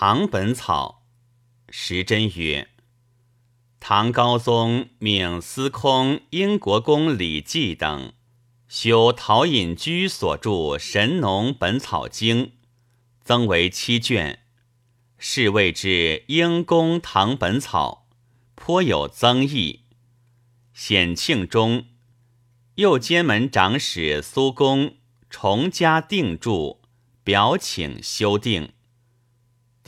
唐本草》，时珍曰：“唐高宗命司空英国公李绩等修陶隐居所著《神农本草经》，增为七卷，是谓之英公唐本草，颇有增益。显庆中，右监门长史苏公重加定注，表请修订。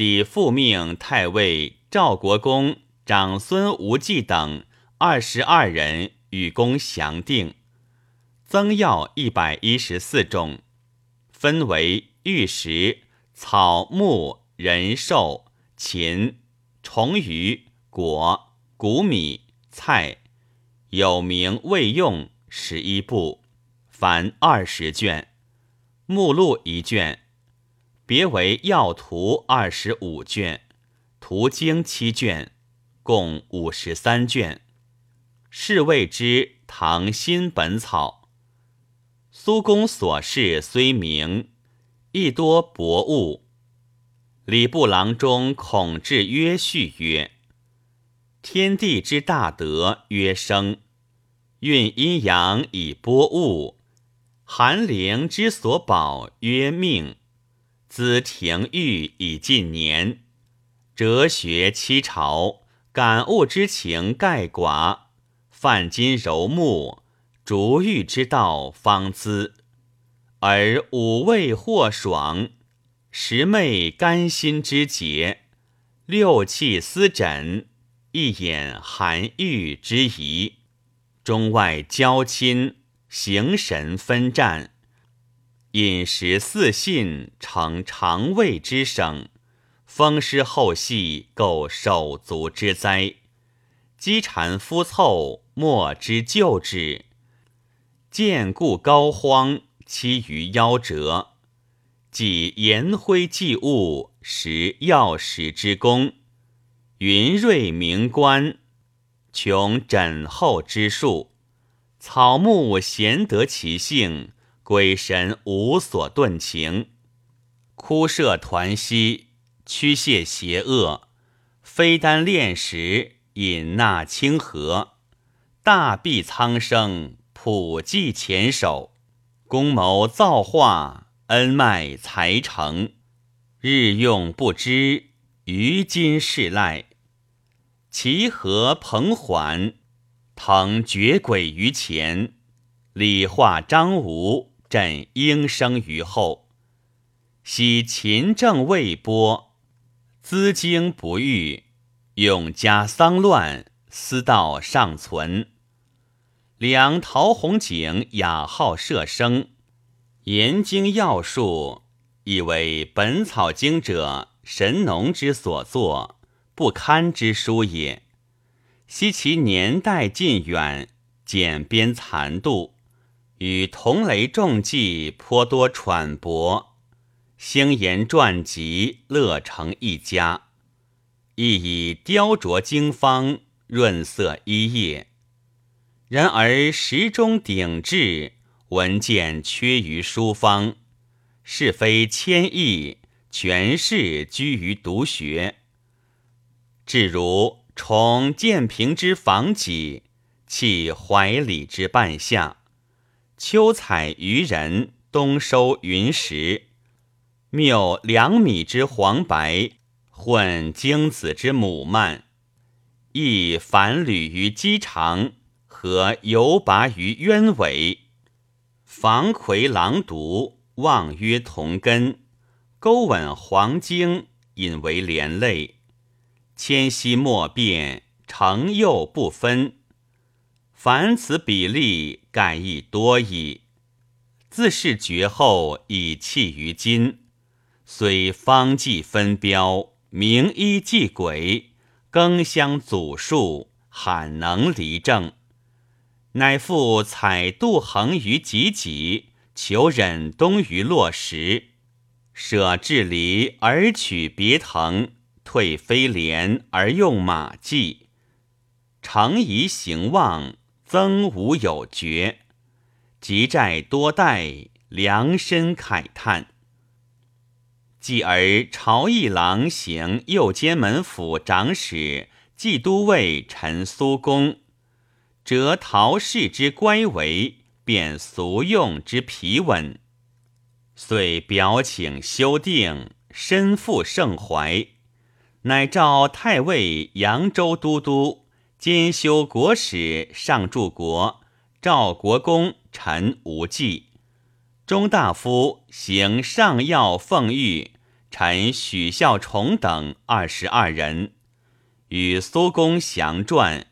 抵复命太尉赵国公长孙无忌等二十二人与公详定，增药一百一十四种，分为玉石、草木、人兽、禽、虫鱼、果、谷米、菜，有名未用十一部，凡二十卷，目录一卷。别为药图二十五卷，图经七卷，共五十三卷，是谓之唐新本草。苏公所事虽明，亦多薄物。礼部郎中孔志曰序曰：“天地之大德曰生，运阴阳以播物；寒灵之所保曰命。”资廷玉以近年，哲学七朝，感悟之情盖寡，泛金柔木，逐玉之道方滋。而五味或爽，十昧甘心之节，六气思枕，一眼含玉之仪，中外交亲，形神分战。饮食四信成肠胃之省，风湿后系构手足之灾，积蝉夫凑莫之救之，见故膏肓期于夭折，即颜灰祭物，食药食之功，云瑞明观，穷枕后之术，草木咸得其性。鬼神无所遁情，枯舍团息，驱泄邪恶，非单炼石，引纳清河，大庇苍生，普济前手，公谋造化，恩脉才成，日用不知，于今世赖，其何彭桓，腾绝轨于前，礼化张吴。朕应生于后，昔秦政未播，资经不遇，永嘉丧乱，私道尚存。梁陶弘景雅好射生，研经要术，以为《本草经》者神农之所作，不堪之书也。惜其年代近远，简编残度。与同雷众记颇多揣博，星言传集乐成一家，亦以雕琢经方，润色一叶。然而时中鼎质，文件缺于书方，是非千亿，全是居于独学。至如崇建平之房脊，弃怀里之半夏。秋采渔人，冬收云石。谬两米之黄白，混精子之母蔓。亦反履于鸡肠，和游拔于鸢尾。防葵狼毒，望曰同根。钩吻黄精，引为连累。迁徙莫变，成幼不分。凡此比例，盖亦多矣。自是绝后，以弃于今。虽方计分标，名医祭鬼，更相祖述，罕能离正。乃复采度衡于己己，求忍冬于落石，舍治离而取别藤，退飞廉而用马迹，诚宜行望。曾无有绝，积债多代，量身慨叹。继而朝议郎行右监门府长史、冀都尉陈苏公，折陶氏之乖为，贬俗用之皮稳，遂表请修订，身负盛怀，乃召太尉、扬州都督、兼修国史、上柱国赵国公陈无忌。中大夫行上要奉御臣许孝崇等二十二人，与苏公详传，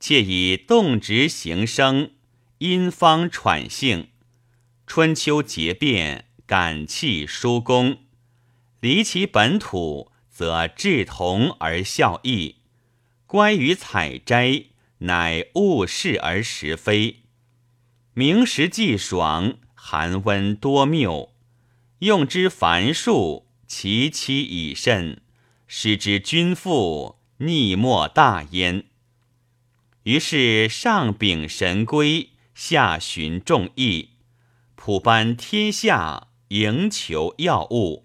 窃以动直行声，因方喘性，春秋节变，感气叔公。离其本土，则志同而效异；关于采摘，乃物事而实非。明时既爽。寒温多谬，用之繁数，其期已甚，使之君父逆莫大焉。于是上秉神规，下寻众议，普班天下，营求要物，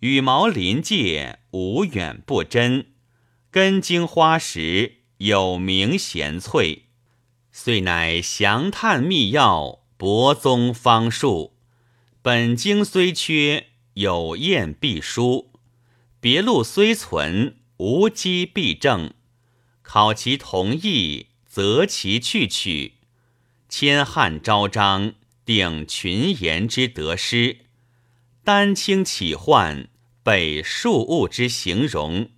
羽毛临界，无远不真，根茎花实，有名贤粹，遂乃详探秘要。博宗方术，本经虽缺，有验必书；别录虽存，无机必正。考其同意，择其去取。千汉昭彰，定群言之得失；丹青起患，备数物之形容。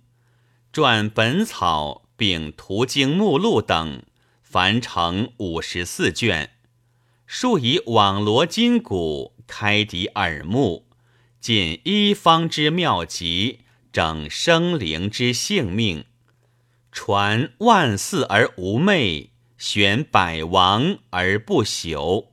撰本草，并图经目录等，凡成五十四卷。数以网罗筋骨，开敌耳目，尽一方之妙疾，整生灵之性命，传万祀而无昧，选百王而不朽。